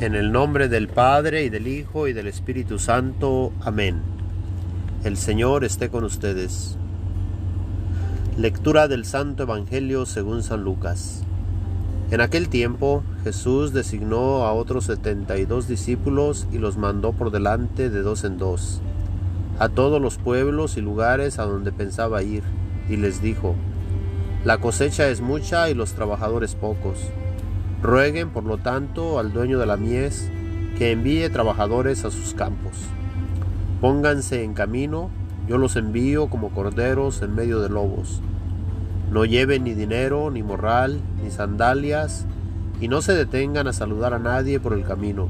En el nombre del Padre y del Hijo y del Espíritu Santo. Amén. El Señor esté con ustedes. Lectura del Santo Evangelio según San Lucas. En aquel tiempo Jesús designó a otros setenta y dos discípulos y los mandó por delante de dos en dos, a todos los pueblos y lugares a donde pensaba ir, y les dijo, La cosecha es mucha y los trabajadores pocos Rueguen, por lo tanto, al dueño de la mies que envíe trabajadores a sus campos. Pónganse en camino, yo los envío como corderos en medio de lobos. No lleven ni dinero, ni morral, ni sandalias, y no se detengan a saludar a nadie por el camino.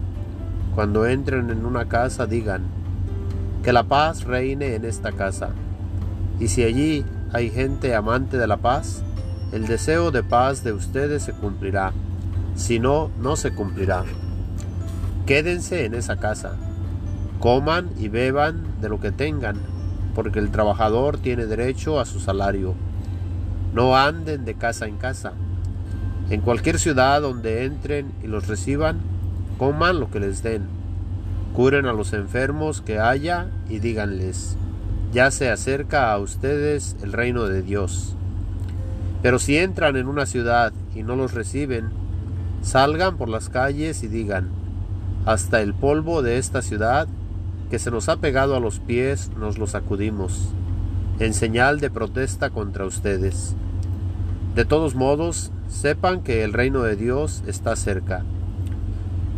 Cuando entren en una casa digan, que la paz reine en esta casa. Y si allí hay gente amante de la paz, el deseo de paz de ustedes se cumplirá si no, no se cumplirá. Quédense en esa casa, coman y beban de lo que tengan, porque el trabajador tiene derecho a su salario. No anden de casa en casa. En cualquier ciudad donde entren y los reciban, coman lo que les den. Curen a los enfermos que haya y díganles, ya se acerca a ustedes el reino de Dios. Pero si entran en una ciudad y no los reciben, Salgan por las calles y digan, hasta el polvo de esta ciudad que se nos ha pegado a los pies nos lo sacudimos, en señal de protesta contra ustedes. De todos modos, sepan que el reino de Dios está cerca.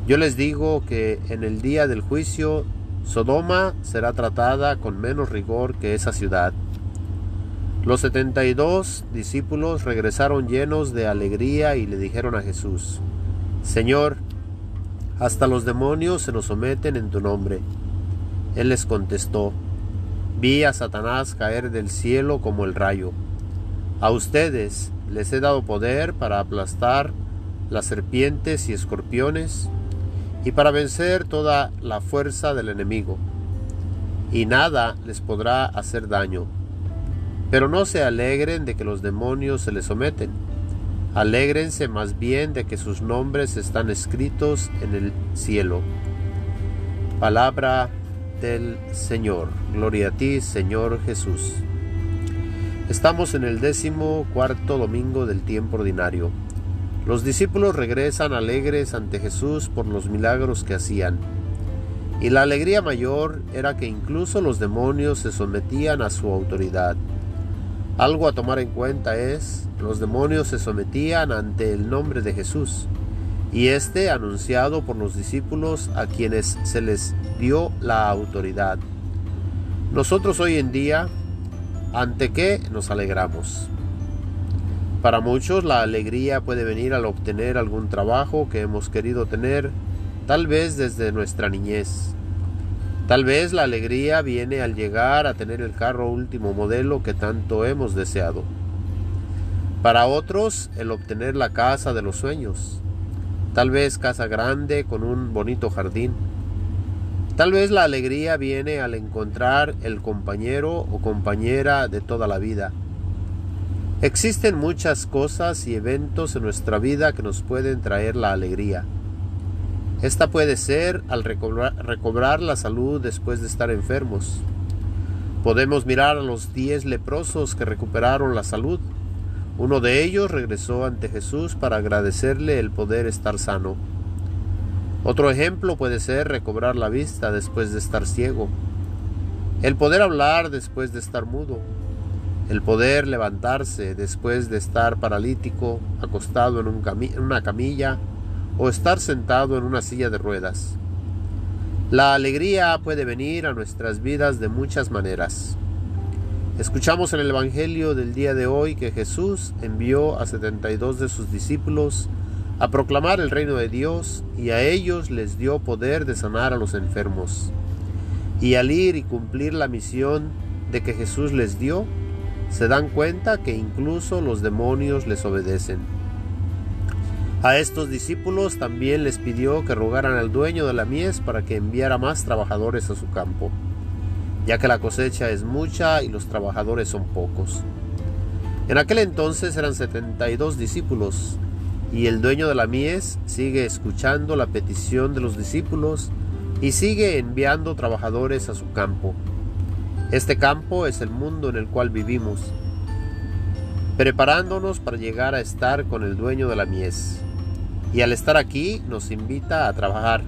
Yo les digo que en el día del juicio Sodoma será tratada con menos rigor que esa ciudad. Los setenta y dos discípulos regresaron llenos de alegría y le dijeron a Jesús, Señor, hasta los demonios se nos someten en tu nombre. Él les contestó, Vi a Satanás caer del cielo como el rayo. A ustedes les he dado poder para aplastar las serpientes y escorpiones y para vencer toda la fuerza del enemigo. Y nada les podrá hacer daño. Pero no se alegren de que los demonios se les someten Alégrense más bien de que sus nombres están escritos en el cielo. Palabra del Señor. Gloria a ti, Señor Jesús. Estamos en el décimo cuarto domingo del tiempo ordinario. Los discípulos regresan alegres ante Jesús por los milagros que hacían. Y la alegría mayor era que incluso los demonios se sometían a su autoridad. Algo a tomar en cuenta es, los demonios se sometían ante el nombre de Jesús, y este anunciado por los discípulos a quienes se les dio la autoridad. Nosotros hoy en día, ¿ante qué nos alegramos? Para muchos la alegría puede venir al obtener algún trabajo que hemos querido tener, tal vez desde nuestra niñez. Tal vez la alegría viene al llegar a tener el carro último modelo que tanto hemos deseado. Para otros, el obtener la casa de los sueños. Tal vez casa grande con un bonito jardín. Tal vez la alegría viene al encontrar el compañero o compañera de toda la vida. Existen muchas cosas y eventos en nuestra vida que nos pueden traer la alegría. Esta puede ser al recobrar, la salud después de estar enfermos. Podemos mirar a los diez leprosos que recuperaron la salud. Uno de ellos regresó ante Jesús para agradecerle el poder estar sano. Otro ejemplo puede ser recobrar la vista después de estar ciego. El poder hablar después de estar mudo. El poder levantarse después de estar paralítico, acostado en, una camilla o estar sentado en una silla de ruedas. La alegría puede venir a nuestras vidas de muchas maneras. Escuchamos en el Evangelio del día de hoy que Jesús envió a 72 de sus discípulos a proclamar el reino de Dios y a ellos les dio poder de sanar a los enfermos. Y al ir y cumplir la misión de que Jesús les dio, se dan cuenta que incluso los demonios les obedecen. A estos discípulos también les pidió que rogaran al dueño de la mies para que enviara más trabajadores a su campo, ya que la cosecha es mucha y los trabajadores son pocos. En aquel entonces eran setenta y dos discípulos, Y el dueño de la mies sigue escuchando la petición de los discípulos y sigue enviando trabajadores a su campo. Este campo es el mundo en el cual vivimos, preparándonos para llegar a estar con el dueño de la mies. Y al estar aquí nos invita a trabajar,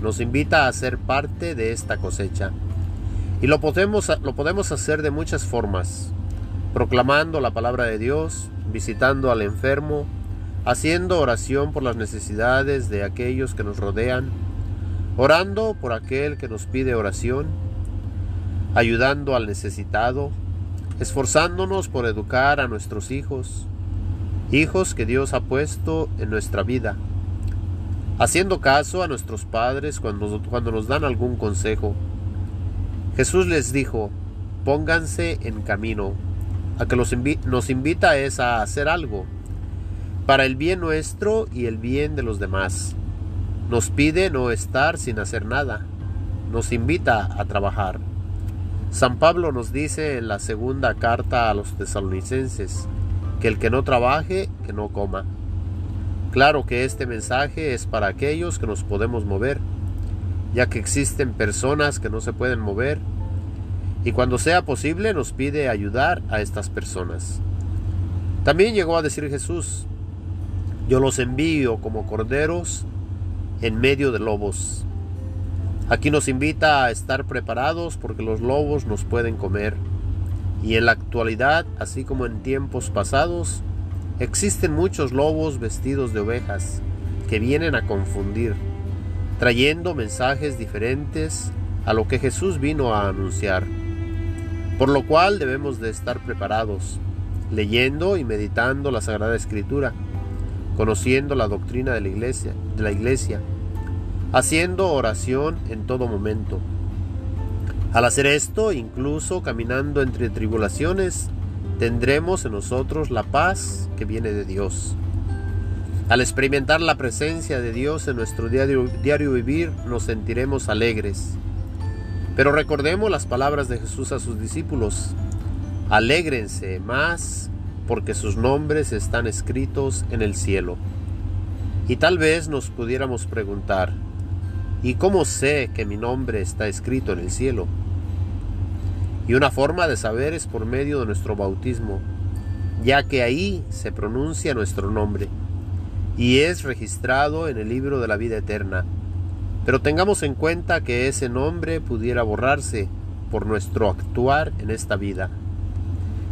nos invita a ser parte de esta cosecha. Y lo podemos, lo podemos hacer de muchas formas, proclamando la palabra de Dios, visitando al enfermo, haciendo oración por las necesidades de aquellos que nos rodean, orando por aquel que nos pide oración, ayudando al necesitado, esforzándonos por educar a nuestros hijos, hijos que Dios ha puesto en nuestra vida, haciendo caso a nuestros padres cuando, cuando nos dan algún consejo. Jesús les dijo, pónganse en camino, a que nos invita es a hacer algo para el bien nuestro y el bien de los demás. Nos pide no estar sin hacer nada. Nos invita a trabajar. San Pablo nos dice en la segunda carta a los tesalonicenses que el que no trabaje, que no coma. Claro que este mensaje es para aquellos que nos podemos mover, ya que existen personas que no se pueden mover, y cuando sea posible nos pide ayudar a estas personas. También llegó a decir Jesús, yo los envío como corderos en medio de lobos. Aquí nos invita a estar preparados porque los lobos nos pueden comer. Y en la actualidad, así como en tiempos pasados, existen muchos lobos vestidos de ovejas que vienen a confundir, trayendo mensajes diferentes a lo que Jesús vino a anunciar. Por lo cual debemos de estar preparados, leyendo y meditando la Sagrada Escritura conociendo la doctrina de la iglesia, de la iglesia, haciendo oración en todo momento. Al hacer esto, incluso caminando entre tribulaciones, tendremos en nosotros la paz que viene de Dios. Al experimentar la presencia de Dios en nuestro diario, diario vivir, nos sentiremos alegres. Pero recordemos las palabras de Jesús a sus discípulos. Alégrense más porque sus nombres están escritos en el cielo. Y tal vez nos pudiéramos preguntar, ¿y cómo sé que mi nombre está escrito en el cielo? Y una forma de saber es por medio de nuestro bautismo, ya que ahí se pronuncia nuestro nombre y es registrado en el libro de la vida eterna. Pero tengamos en cuenta que ese nombre pudiera borrarse por nuestro actuar en esta vida.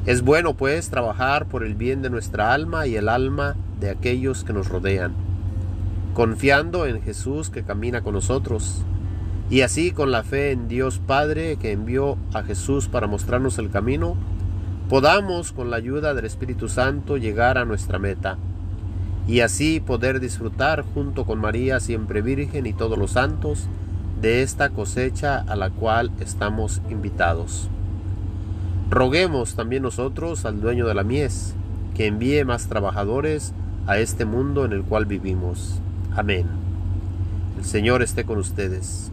Es bueno, pues, trabajar por el bien de nuestra alma y el alma de aquellos que nos rodean, confiando en Jesús que camina con nosotros, y así con la fe en Dios Padre que envió a Jesús para mostrarnos el camino, podamos con la ayuda del Espíritu Santo llegar a nuestra meta, y así poder disfrutar junto con María siempre Virgen y todos los santos de esta cosecha a la cual estamos invitados. Roguemos también nosotros al dueño de la mies, que envíe más trabajadores a este mundo en el cual vivimos. Amén. El Señor esté con ustedes.